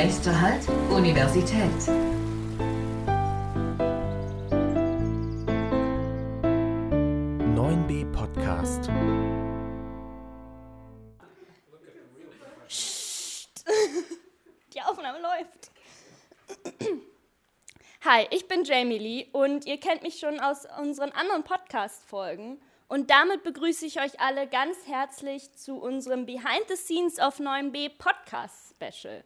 Nächster Halt, Universität. Podcast. Die Aufnahme läuft. Hi, ich bin Jamie Lee und ihr kennt mich schon aus unseren anderen Podcast-Folgen. Und damit begrüße ich euch alle ganz herzlich zu unserem Behind the Scenes of 9b Podcast Special.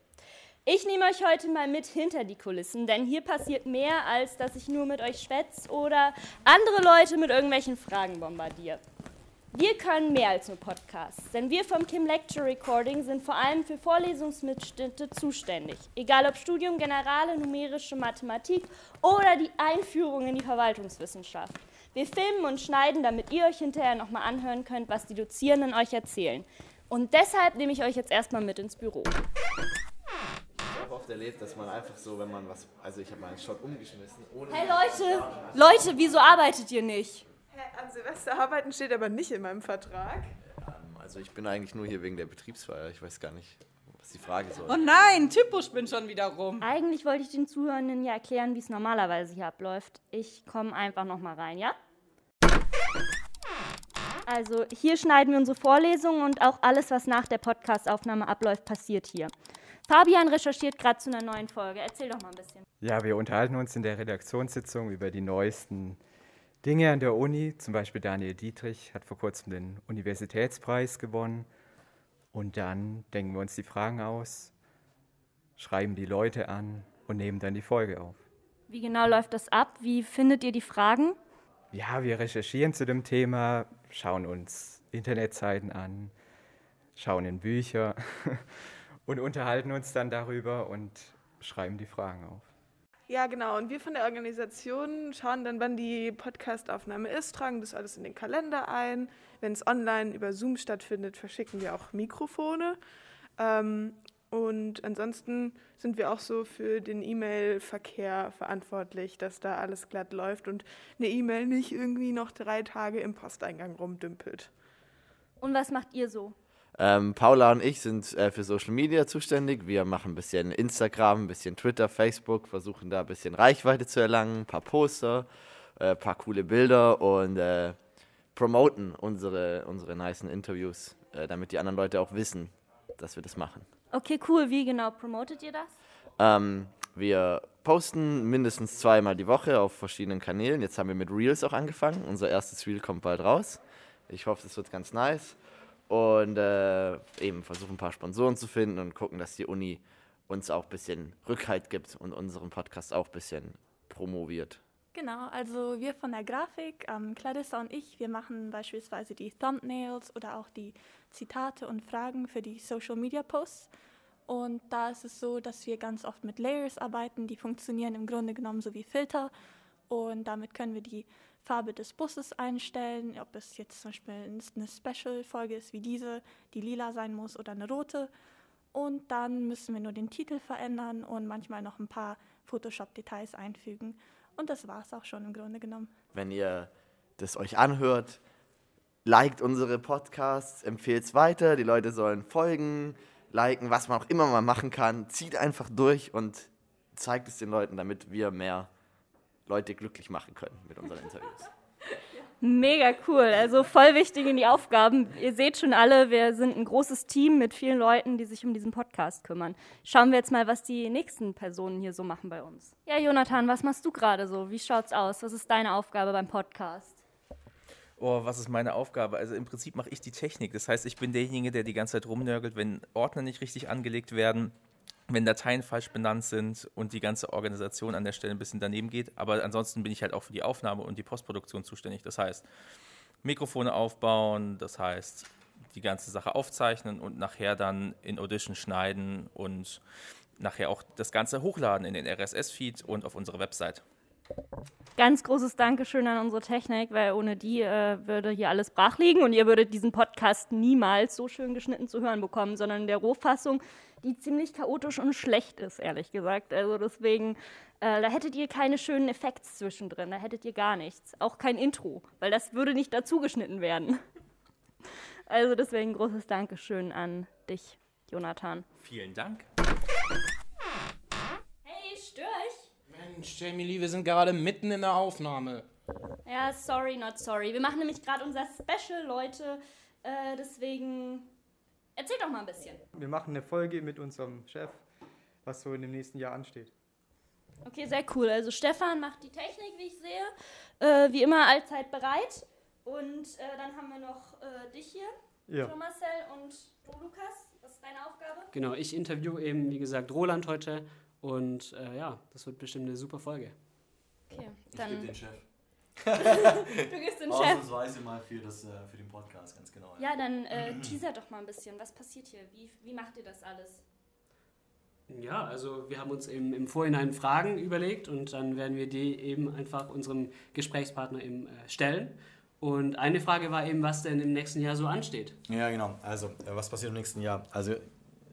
Ich nehme euch heute mal mit hinter die Kulissen, denn hier passiert mehr, als dass ich nur mit euch schwätze oder andere Leute mit irgendwelchen Fragen bombardiere. Wir können mehr als nur Podcasts, denn wir vom Kim Lecture Recording sind vor allem für Vorlesungsmitschnitte zuständig. Egal ob Studium Generale, numerische Mathematik oder die Einführung in die Verwaltungswissenschaft. Wir filmen und schneiden, damit ihr euch hinterher nochmal anhören könnt, was die Dozierenden euch erzählen. Und deshalb nehme ich euch jetzt erstmal mit ins Büro. Ich habe oft erlebt, dass man einfach so, wenn man was, also ich habe mal einen Shot umgeschmissen. Ohne Hey Leute, Leute, wieso arbeitet ihr nicht? Hä, an Silvester arbeiten steht aber nicht in meinem Vertrag. Ähm, Also ich bin eigentlich nur hier wegen der Betriebsfeier. Ich weiß gar nicht, was die Frage soll. Oh nein, Typus bin schon wieder rum. Eigentlich wollte ich den Zuhörenden ja erklären, wie es normalerweise hier abläuft. Ich komme einfach noch mal rein, ja? Also hier schneiden wir unsere Vorlesungen und auch alles, was nach der Podcastaufnahme abläuft, passiert hier. Fabian recherchiert gerade zu einer neuen Folge. Erzähl doch mal ein bisschen. Ja, wir unterhalten uns in der Redaktionssitzung über die neuesten Dinge an der Uni. Zum Beispiel Daniel Dietrich hat vor kurzem den Universitätspreis gewonnen. Und dann denken wir uns die Fragen aus, schreiben die Leute an und nehmen dann die Folge auf. Wie genau läuft das ab? Wie findet ihr die Fragen? Ja, wir recherchieren zu dem Thema, schauen uns Internetseiten an, schauen in Bücher und unterhalten uns dann darüber und schreiben die Fragen auf. Ja, genau. Und wir von der Organisation schauen dann, wann die Podcastaufnahme ist, tragen das alles in den Kalender ein. Wenn es online über Zoom stattfindet, verschicken wir auch Mikrofone. Ähm, und ansonsten sind wir auch so für den E-Mail-Verkehr verantwortlich, dass da alles glatt läuft und eine E-Mail nicht irgendwie noch drei Tage im Posteingang rumdümpelt. Und was macht ihr so? Ähm, Paula und ich sind äh, für Social Media zuständig. Wir machen ein bisschen Instagram, ein bisschen Twitter, Facebook, versuchen da ein bisschen Reichweite zu erlangen, ein paar Poster, äh, ein paar coole Bilder und äh, promoten unsere, unsere nicen Interviews, äh, damit die anderen Leute auch wissen, dass wir das machen. Okay, cool. Wie genau promotet ihr das? Ähm, wir posten mindestens zweimal die Woche auf verschiedenen Kanälen. Jetzt haben wir mit Reels auch angefangen. Unser erstes Reel kommt bald raus. Ich hoffe, es wird ganz nice. Und äh, eben versuchen ein paar Sponsoren zu finden und gucken, dass die Uni uns auch ein bisschen Rückhalt gibt und unseren Podcast auch ein bisschen promoviert. Genau, also wir von der Grafik, ähm, Clarissa und ich, wir machen beispielsweise die Thumbnails oder auch die Zitate und Fragen für die Social Media Posts. Und da ist es so, dass wir ganz oft mit Layers arbeiten, die funktionieren im Grunde genommen so wie Filter. Und damit können wir die Farbe des Busses einstellen, ob es jetzt zum Beispiel eine Special-Folge ist wie diese, die lila sein muss oder eine rote. Und dann müssen wir nur den Titel verändern und manchmal noch ein paar Photoshop-Details einfügen. Und das war es auch schon im Grunde genommen. Wenn ihr das euch anhört, liked unsere Podcasts, empfehlt es weiter, die Leute sollen folgen, liken, was man auch immer mal machen kann. Zieht einfach durch und zeigt es den Leuten, damit wir mehr Leute glücklich machen können mit unseren Interviews. Mega cool, also voll wichtig in die Aufgaben. Ihr seht schon alle, wir sind ein großes Team mit vielen Leuten, die sich um diesen Podcast kümmern. Schauen wir jetzt mal, was die nächsten Personen hier so machen bei uns. Ja, Jonathan, was machst du gerade so? Wie schaut's aus? Was ist deine Aufgabe beim Podcast? Oh, was ist meine Aufgabe? Also im Prinzip mache ich die Technik. Das heißt, ich bin derjenige, der die ganze Zeit rumnörgelt, wenn Ordner nicht richtig angelegt werden, wenn Dateien falsch benannt sind und die ganze Organisation an der Stelle ein bisschen daneben geht. Aber ansonsten bin ich halt auch für die Aufnahme und die Postproduktion zuständig. Das heißt, Mikrofone aufbauen, das heißt, die ganze Sache aufzeichnen und nachher dann in Audition schneiden und nachher auch das Ganze hochladen in den RSS-Feed und auf unsere Website. Ganz großes Dankeschön an unsere Technik, weil ohne die äh, würde hier alles brach liegen und ihr würdet diesen Podcast niemals so schön geschnitten zu hören bekommen, sondern in der Rohfassung, die ziemlich chaotisch und schlecht ist, ehrlich gesagt. Also deswegen, äh, da hättet ihr keine schönen Effekte zwischendrin, da hättet ihr gar nichts. Auch kein Intro, weil das würde nicht dazu geschnitten werden. Also deswegen großes Dankeschön an dich, Jonathan. Vielen Dank. Mensch, Jamie Lee, wir sind gerade mitten in der Aufnahme. Ja, sorry, not sorry. Wir machen nämlich gerade unser Special, Leute. Äh, deswegen erzähl doch mal ein bisschen. Wir machen eine Folge mit unserem Chef, was so in dem nächsten Jahr ansteht. Okay, sehr cool. Also Stefan macht die Technik, wie ich sehe. Äh, wie immer allzeit bereit. Und äh, dann haben wir noch äh, dich hier, Ja. Marcel und du, Lukas. Was ist deine Aufgabe? Genau, ich interview eben, wie gesagt, Roland heute. Und äh, ja, das wird bestimmt eine super Folge. Okay, Ich dann. gebe den Chef. Du gibst den Chef. Ausnahmsweise mal für, das, äh, für den Podcast, ganz genau. Ja, dann äh, teaser doch mal ein bisschen. Was passiert hier? Wie, wie macht ihr das alles? Ja, also wir haben uns im, im Vorhinein Fragen überlegt und dann werden wir die eben einfach unserem Gesprächspartner eben äh, stellen. Und eine Frage war eben, was denn im nächsten Jahr so ansteht. Ja, genau. Also, äh, was passiert im nächsten Jahr? Also,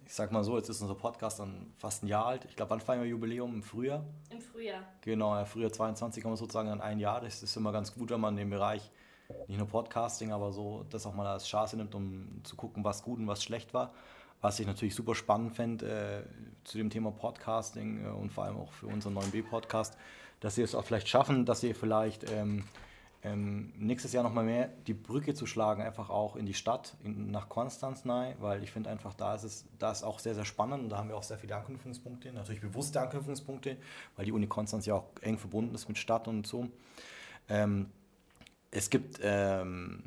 ich sag mal so, jetzt ist unser Podcast dann fast ein Jahr alt. Ich glaube, wann feiern wir Jubiläum? Im Frühjahr? Im Frühjahr. Genau, ja, Frühjahr 22 haben wir sozusagen dann ein Jahr. Das ist immer ganz gut, wenn man den Bereich nicht nur Podcasting, aber so das auch mal als Chance nimmt, um zu gucken, was gut und was schlecht war. Was ich natürlich super spannend fände äh, zu dem Thema Podcasting äh, und vor allem auch für unseren 9b-Podcast, dass sie es auch vielleicht schaffen, dass sie vielleicht ähm, ähm, nächstes Jahr nochmal mehr die Brücke zu schlagen, einfach auch in die Stadt, in, nach Konstanz nahe, weil ich finde einfach, da ist es da ist auch sehr, sehr spannend und da haben wir auch sehr viele Anknüpfungspunkte, natürlich bewusste Anknüpfungspunkte, weil die Uni Konstanz ja auch eng verbunden ist mit Stadt und so. Ähm, es gibt ähm,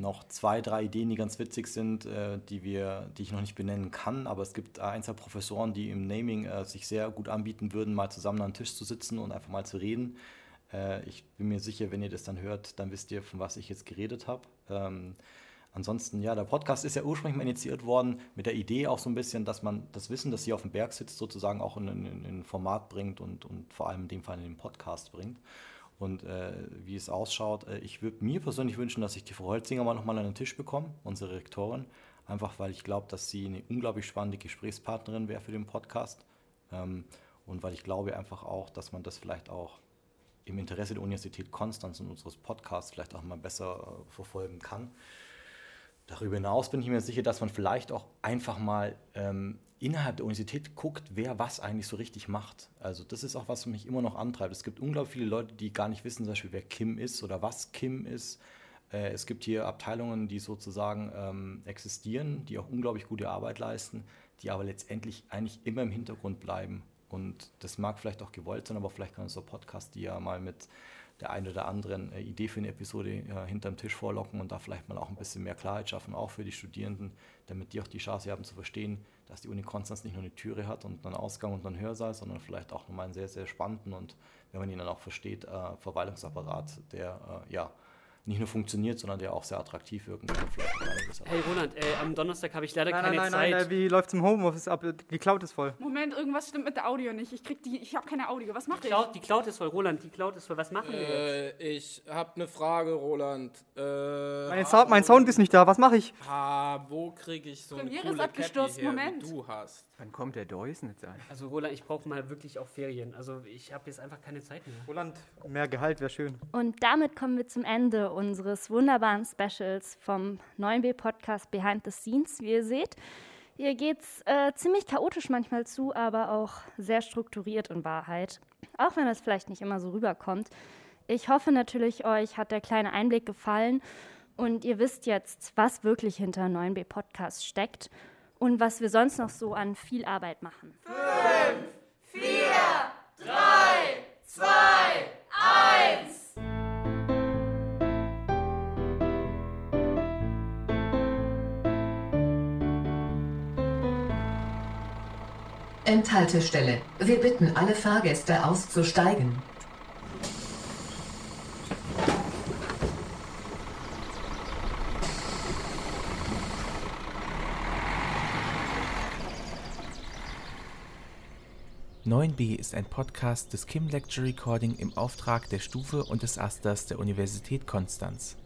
noch zwei, drei Ideen, die ganz witzig sind, äh, die, wir, die ich noch nicht benennen kann, aber es gibt ein, zwei Professoren, die im Naming äh, sich sehr gut anbieten würden, mal zusammen an den Tisch zu sitzen und einfach mal zu reden. Äh, ich bin mir sicher, wenn ihr das dann hört, dann wisst ihr, von was ich jetzt geredet habe. Ähm, ansonsten, ja, der Podcast ist ja ursprünglich mal initiiert worden mit der Idee auch so ein bisschen, dass man das Wissen, das hier auf dem Berg sitzt, sozusagen auch in, in, in ein Format bringt und, und vor allem in dem Fall in den Podcast bringt. Und äh, wie es ausschaut, äh, ich würde mir persönlich wünschen, dass ich die Frau Holzinger mal nochmal an den Tisch bekomme, unsere Rektorin, einfach weil ich glaube, dass sie eine unglaublich spannende Gesprächspartnerin wäre für den Podcast. Ähm, und weil ich glaube einfach auch, dass man das vielleicht auch im Interesse der Universität Konstanz und unseres Podcasts vielleicht auch mal besser äh, verfolgen kann. Darüber hinaus bin ich mir sicher, dass man vielleicht auch einfach mal ähm, innerhalb der Universität guckt, wer was eigentlich so richtig macht. Also das ist auch, was mich immer noch antreibt. Es gibt unglaublich viele Leute, die gar nicht wissen, zum Beispiel, wer Kim ist oder was Kim ist. Äh, es gibt hier Abteilungen, die sozusagen ähm, existieren, die auch unglaublich gute Arbeit leisten, die aber letztendlich eigentlich immer im Hintergrund bleiben. Und das mag vielleicht auch gewollt sein, aber vielleicht kann unser Podcast die ja mal mit der einen oder anderen äh, Idee für eine Episode äh, hinterm Tisch vorlocken und da vielleicht mal auch ein bisschen mehr Klarheit schaffen, auch für die Studierenden, damit die auch die Chance haben zu verstehen, dass die Uni Konstanz nicht nur eine Türe hat und einen Ausgang und einen Hörsaal, sondern vielleicht auch nochmal einen sehr, sehr spannenden und, wenn man ihn dann auch versteht, äh, Verwaltungsapparat, der äh, ja nicht nur funktioniert, sondern der auch sehr attraktiv wirken kann. Hey Roland, äh, am Donnerstag habe ich leider Nein, keine nein, nein, Zeit. nein, nein, wie läuft's im Homeoffice ab? Die Cloud ist voll. Moment, irgendwas stimmt mit der Audio nicht. Ich krieg die, ich habe keine Audio. Was macht ihr? Cloud, die Cloud ist voll, Roland, die Cloud ist voll. Was machen wir jetzt? Äh, ich habe eine Frage, Roland. Äh, Mein Sound, mein Sound ist nicht da, was mache ich? Ah, wo kriege ich so eine Premiere coole ist abgestürzt, her, Moment. du hast? Wann kommt der Deusnitz an? Also Roland, ich brauche mal wirklich auch Ferien. Also ich habe jetzt einfach keine Zeit mehr. Roland, mehr Gehalt wäre schön. Und damit kommen wir zum Ende unseres wunderbaren Specials vom 9B Podcast Behind the Scenes. Wie ihr seht, hier geht es äh, ziemlich chaotisch manchmal zu, aber auch sehr strukturiert in Wahrheit. Auch wenn das vielleicht nicht immer so rüberkommt. Ich hoffe natürlich, euch hat der kleine Einblick gefallen und ihr wisst jetzt, was wirklich hinter 9B Podcast steckt und was wir sonst noch so an viel Arbeit machen. Fünf, Enthaltestelle. Wir bitten alle Fahrgäste auszusteigen. b ist ein Podcast des Kim Lecture Recording im Auftrag der Stufe und des Asters der Universität Konstanz.